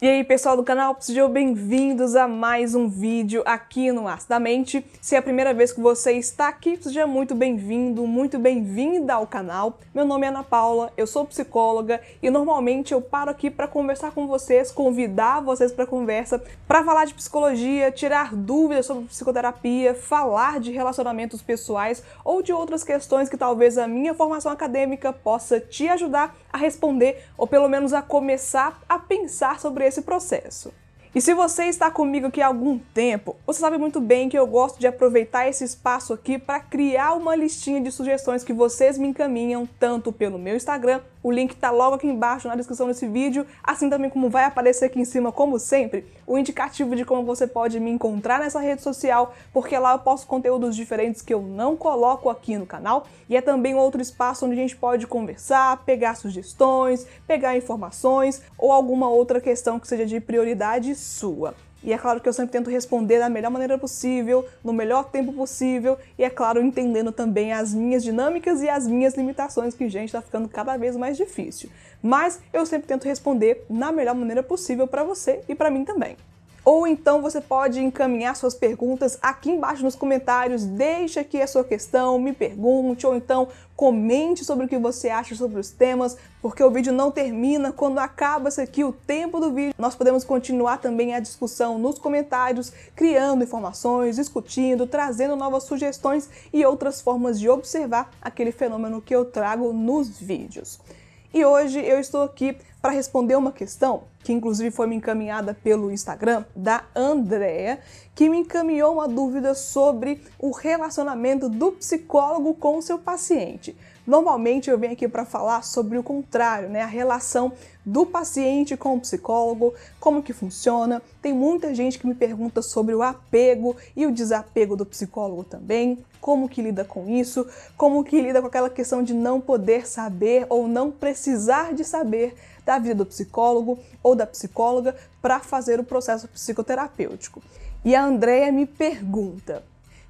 E aí, pessoal do canal, sejam bem-vindos a mais um vídeo aqui no Acidamente. Se é a primeira vez que você está aqui, seja muito bem-vindo, muito bem-vinda ao canal. Meu nome é Ana Paula, eu sou psicóloga e normalmente eu paro aqui para conversar com vocês, convidar vocês para conversa, para falar de psicologia, tirar dúvidas sobre psicoterapia, falar de relacionamentos pessoais ou de outras questões que talvez a minha formação acadêmica possa te ajudar a responder ou pelo menos a começar a pensar sobre esse processo. E se você está comigo aqui há algum tempo, você sabe muito bem que eu gosto de aproveitar esse espaço aqui para criar uma listinha de sugestões que vocês me encaminham tanto pelo meu Instagram o link está logo aqui embaixo na descrição desse vídeo, assim também como vai aparecer aqui em cima, como sempre, o indicativo de como você pode me encontrar nessa rede social, porque lá eu posto conteúdos diferentes que eu não coloco aqui no canal, e é também outro espaço onde a gente pode conversar, pegar sugestões, pegar informações ou alguma outra questão que seja de prioridade sua. E é claro que eu sempre tento responder da melhor maneira possível, no melhor tempo possível, e é claro, entendendo também as minhas dinâmicas e as minhas limitações, que, gente, está ficando cada vez mais difícil. Mas eu sempre tento responder na melhor maneira possível para você e para mim também ou então você pode encaminhar suas perguntas aqui embaixo nos comentários, deixa aqui a sua questão, me pergunte, ou então comente sobre o que você acha sobre os temas, porque o vídeo não termina quando acaba-se aqui o tempo do vídeo. Nós podemos continuar também a discussão nos comentários, criando informações, discutindo, trazendo novas sugestões e outras formas de observar aquele fenômeno que eu trago nos vídeos. E hoje eu estou aqui para responder uma questão que inclusive foi me encaminhada pelo Instagram da Andrea, que me encaminhou uma dúvida sobre o relacionamento do psicólogo com o seu paciente. Normalmente eu venho aqui para falar sobre o contrário, né? A relação do paciente com o psicólogo, como que funciona. Tem muita gente que me pergunta sobre o apego e o desapego do psicólogo também, como que lida com isso, como que lida com aquela questão de não poder saber ou não precisar de saber da vida do psicólogo ou da psicóloga para fazer o processo psicoterapêutico. E a Andrea me pergunta: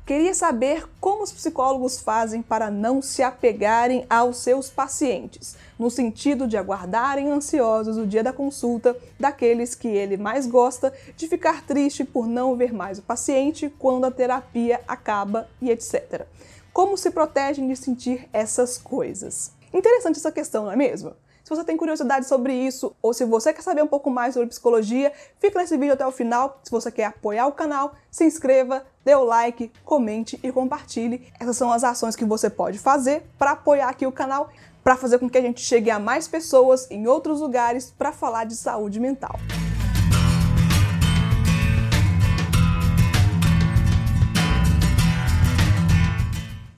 Queria saber como os psicólogos fazem para não se apegarem aos seus pacientes, no sentido de aguardarem ansiosos o dia da consulta daqueles que ele mais gosta, de ficar triste por não ver mais o paciente quando a terapia acaba e etc. Como se protegem de sentir essas coisas? Interessante essa questão, não é mesmo? Se você tem curiosidade sobre isso ou se você quer saber um pouco mais sobre psicologia, fica nesse vídeo até o final. Se você quer apoiar o canal, se inscreva, dê o like, comente e compartilhe. Essas são as ações que você pode fazer para apoiar aqui o canal, para fazer com que a gente chegue a mais pessoas em outros lugares para falar de saúde mental.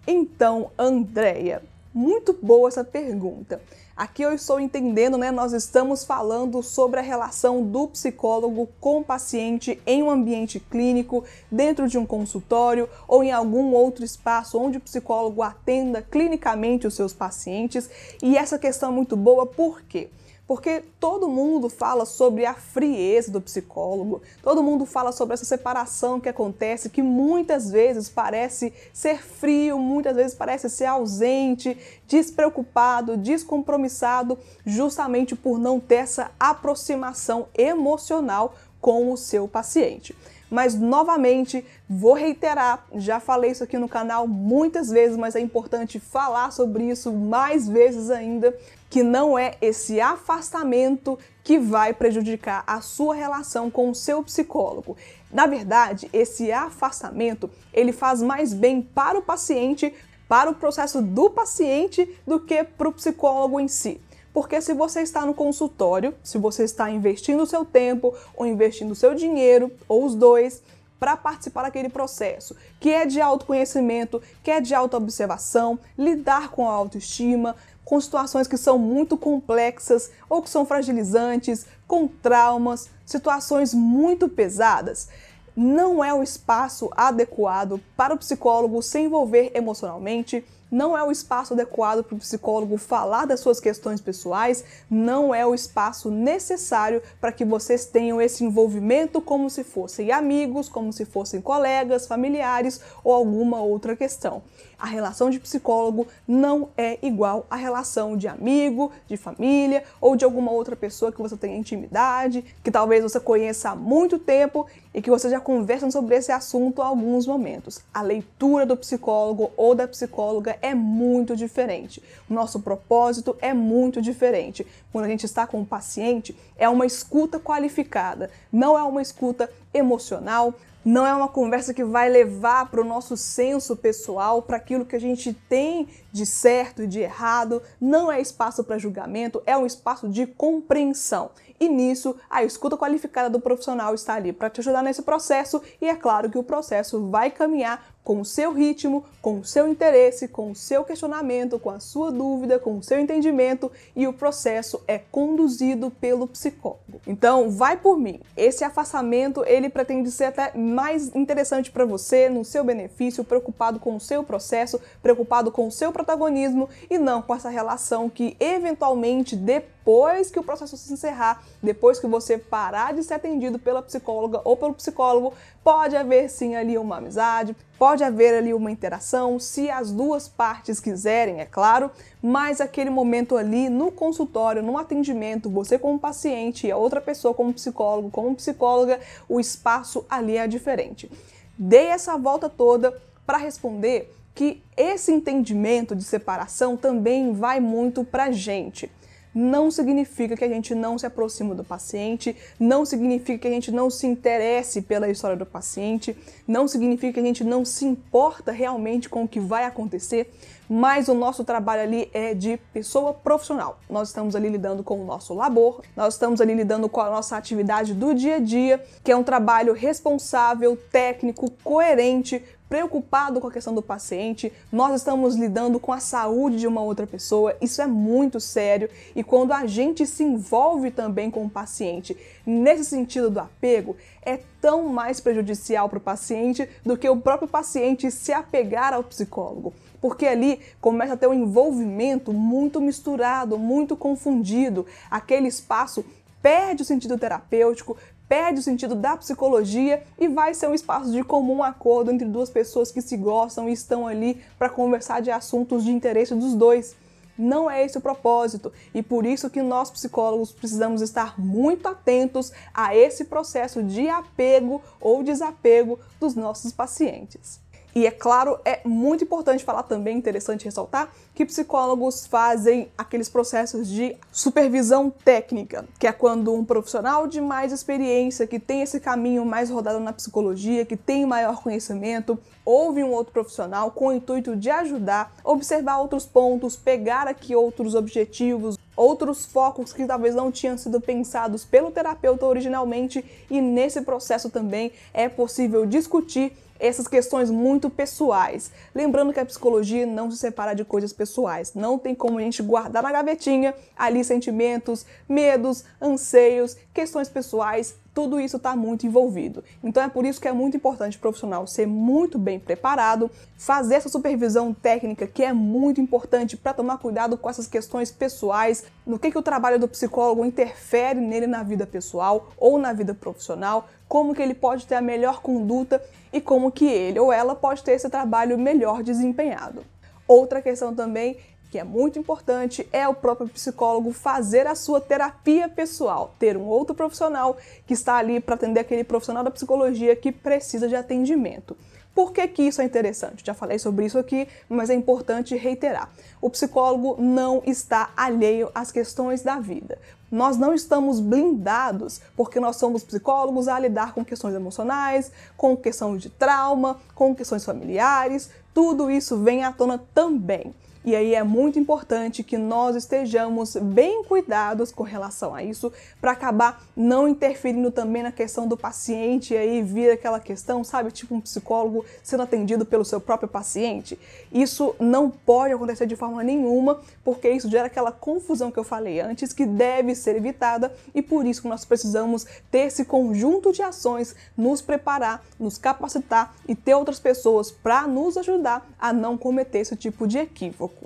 Então, Andréia, muito boa essa pergunta. Aqui eu estou entendendo, né? Nós estamos falando sobre a relação do psicólogo com o paciente em um ambiente clínico, dentro de um consultório ou em algum outro espaço onde o psicólogo atenda clinicamente os seus pacientes. E essa questão é muito boa, por quê? Porque todo mundo fala sobre a frieza do psicólogo, todo mundo fala sobre essa separação que acontece, que muitas vezes parece ser frio, muitas vezes parece ser ausente, despreocupado, descompromissado, justamente por não ter essa aproximação emocional com o seu paciente. Mas novamente, vou reiterar, já falei isso aqui no canal muitas vezes, mas é importante falar sobre isso mais vezes ainda, que não é esse afastamento que vai prejudicar a sua relação com o seu psicólogo. Na verdade, esse afastamento, ele faz mais bem para o paciente, para o processo do paciente do que para o psicólogo em si. Porque se você está no consultório, se você está investindo o seu tempo ou investindo o seu dinheiro, ou os dois, para participar daquele processo, que é de autoconhecimento, que é de autoobservação, lidar com a autoestima, com situações que são muito complexas ou que são fragilizantes, com traumas, situações muito pesadas. Não é o espaço adequado para o psicólogo se envolver emocionalmente, não é o espaço adequado para o psicólogo falar das suas questões pessoais, não é o espaço necessário para que vocês tenham esse envolvimento como se fossem amigos, como se fossem colegas, familiares ou alguma outra questão. A relação de psicólogo não é igual à relação de amigo, de família ou de alguma outra pessoa que você tenha intimidade, que talvez você conheça há muito tempo e que vocês já conversam sobre esse assunto há alguns momentos. A leitura do psicólogo ou da psicóloga é muito diferente. O nosso propósito é muito diferente. Quando a gente está com o paciente, é uma escuta qualificada, não é uma escuta emocional, não é uma conversa que vai levar para o nosso senso pessoal, para aquilo que a gente tem de certo e de errado. Não é espaço para julgamento, é um espaço de compreensão. E nisso, a escuta qualificada do profissional está ali para te ajudar nesse processo, e é claro que o processo vai caminhar com o seu ritmo, com o seu interesse, com o seu questionamento, com a sua dúvida, com o seu entendimento e o processo é conduzido pelo psicólogo. Então, vai por mim. Esse afastamento, ele pretende ser até mais interessante para você, no seu benefício, preocupado com o seu processo, preocupado com o seu protagonismo e não com essa relação que eventualmente depois que o processo se encerrar, depois que você parar de ser atendido pela psicóloga ou pelo psicólogo, pode haver sim ali uma amizade, pode haver ali uma interação, se as duas partes quiserem, é claro, mas aquele momento ali no consultório, no atendimento, você como paciente e a outra pessoa como psicólogo, como psicóloga, o espaço ali é diferente. Dei essa volta toda para responder que esse entendimento de separação também vai muito para gente não significa que a gente não se aproxima do paciente, não significa que a gente não se interesse pela história do paciente, não significa que a gente não se importa realmente com o que vai acontecer, mas o nosso trabalho ali é de pessoa profissional. Nós estamos ali lidando com o nosso labor, nós estamos ali lidando com a nossa atividade do dia a dia, que é um trabalho responsável, técnico, coerente, preocupado com a questão do paciente, nós estamos lidando com a saúde de uma outra pessoa, isso é muito sério e quando a gente se envolve também com o paciente nesse sentido do apego, é tão mais prejudicial para o paciente do que o próprio paciente se apegar ao psicólogo porque ali começa a ter um envolvimento muito misturado, muito confundido. Aquele espaço perde o sentido terapêutico, perde o sentido da psicologia e vai ser um espaço de comum acordo entre duas pessoas que se gostam e estão ali para conversar de assuntos de interesse dos dois. Não é esse o propósito e por isso que nós psicólogos precisamos estar muito atentos a esse processo de apego ou desapego dos nossos pacientes. E é claro, é muito importante falar também, interessante ressaltar, que psicólogos fazem aqueles processos de supervisão técnica, que é quando um profissional de mais experiência, que tem esse caminho mais rodado na psicologia, que tem maior conhecimento, ouve um outro profissional com o intuito de ajudar, observar outros pontos, pegar aqui outros objetivos, outros focos que talvez não tinham sido pensados pelo terapeuta originalmente, e nesse processo também é possível discutir essas questões muito pessoais. Lembrando que a psicologia não se separa de coisas pessoais. Não tem como a gente guardar na gavetinha ali sentimentos, medos, anseios, questões pessoais tudo isso está muito envolvido. Então é por isso que é muito importante o profissional ser muito bem preparado, fazer essa supervisão técnica que é muito importante para tomar cuidado com essas questões pessoais, no que, que o trabalho do psicólogo interfere nele na vida pessoal ou na vida profissional, como que ele pode ter a melhor conduta e como que ele ou ela pode ter esse trabalho melhor desempenhado. Outra questão também que é muito importante, é o próprio psicólogo fazer a sua terapia pessoal, ter um outro profissional que está ali para atender aquele profissional da psicologia que precisa de atendimento. Por que, que isso é interessante? Já falei sobre isso aqui, mas é importante reiterar. O psicólogo não está alheio às questões da vida. Nós não estamos blindados porque nós somos psicólogos a lidar com questões emocionais, com questões de trauma, com questões familiares. Tudo isso vem à tona também. E aí é muito importante que nós estejamos bem cuidados com relação a isso, para acabar não interferindo também na questão do paciente e aí vir aquela questão, sabe, tipo um psicólogo sendo atendido pelo seu próprio paciente. Isso não pode acontecer de forma nenhuma, porque isso gera aquela confusão que eu falei antes, que deve ser evitada e por isso que nós precisamos ter esse conjunto de ações, nos preparar, nos capacitar e ter outras pessoas para nos ajudar a não cometer esse tipo de equívoco.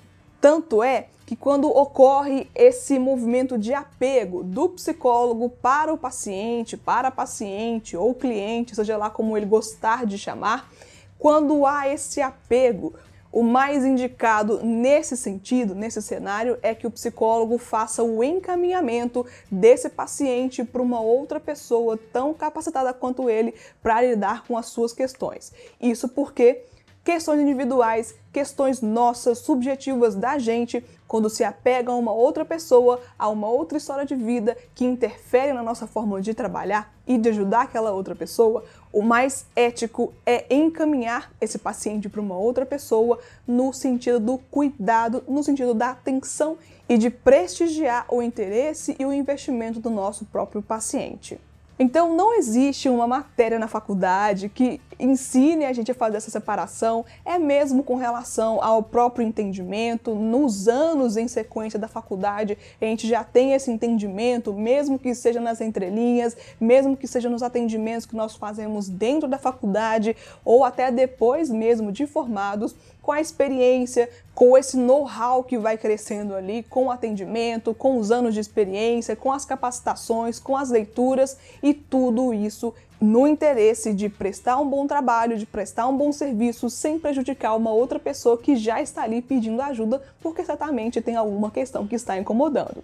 Tanto é que quando ocorre esse movimento de apego do psicólogo para o paciente, para a paciente ou cliente, seja lá como ele gostar de chamar, quando há esse apego, o mais indicado nesse sentido, nesse cenário, é que o psicólogo faça o encaminhamento desse paciente para uma outra pessoa tão capacitada quanto ele para lidar com as suas questões. Isso porque questões individuais, questões nossas, subjetivas da gente, quando se apega a uma outra pessoa, a uma outra história de vida que interfere na nossa forma de trabalhar e de ajudar aquela outra pessoa, o mais ético é encaminhar esse paciente para uma outra pessoa no sentido do cuidado, no sentido da atenção e de prestigiar o interesse e o investimento do nosso próprio paciente. Então, não existe uma matéria na faculdade que ensine a gente a fazer essa separação, é mesmo com relação ao próprio entendimento. Nos anos em sequência da faculdade, a gente já tem esse entendimento, mesmo que seja nas entrelinhas, mesmo que seja nos atendimentos que nós fazemos dentro da faculdade ou até depois mesmo de formados, com a experiência, com esse know-how que vai crescendo ali, com o atendimento, com os anos de experiência, com as capacitações, com as leituras e tudo isso no interesse de prestar um bom trabalho, de prestar um bom serviço, sem prejudicar uma outra pessoa que já está ali pedindo ajuda, porque certamente tem alguma questão que está incomodando.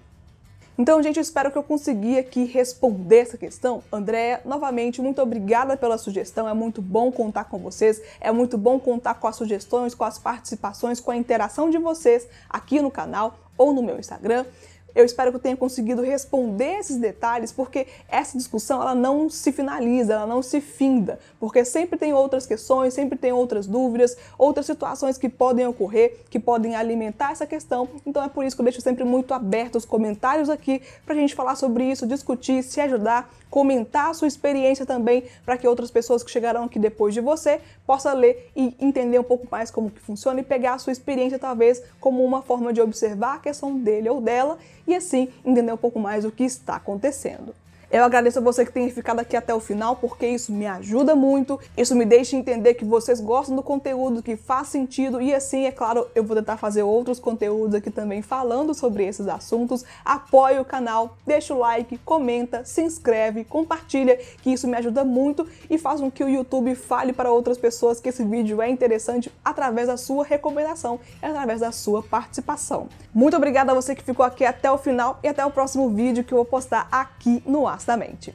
Então, gente, espero que eu consegui aqui responder essa questão. Andréia, novamente, muito obrigada pela sugestão. É muito bom contar com vocês, é muito bom contar com as sugestões, com as participações, com a interação de vocês aqui no canal ou no meu Instagram. Eu espero que eu tenha conseguido responder esses detalhes, porque essa discussão ela não se finaliza, ela não se finda, porque sempre tem outras questões, sempre tem outras dúvidas, outras situações que podem ocorrer, que podem alimentar essa questão. Então é por isso que eu deixo sempre muito aberto os comentários aqui para a gente falar sobre isso, discutir, se ajudar, comentar a sua experiência também, para que outras pessoas que chegarão aqui depois de você possam ler e entender um pouco mais como que funciona e pegar a sua experiência talvez como uma forma de observar a questão dele ou dela e assim entender um pouco mais o que está acontecendo. Eu agradeço a você que tenha ficado aqui até o final, porque isso me ajuda muito, isso me deixa entender que vocês gostam do conteúdo, que faz sentido, e assim, é claro, eu vou tentar fazer outros conteúdos aqui também falando sobre esses assuntos. Apoie o canal, deixa o like, comenta, se inscreve, compartilha, que isso me ajuda muito e faz com que o YouTube fale para outras pessoas que esse vídeo é interessante através da sua recomendação e através da sua participação. Muito obrigada a você que ficou aqui até o final e até o próximo vídeo que eu vou postar aqui no Ar da mente.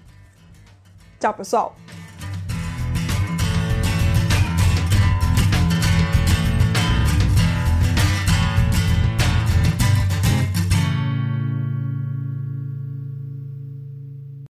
Tchau, pessoal!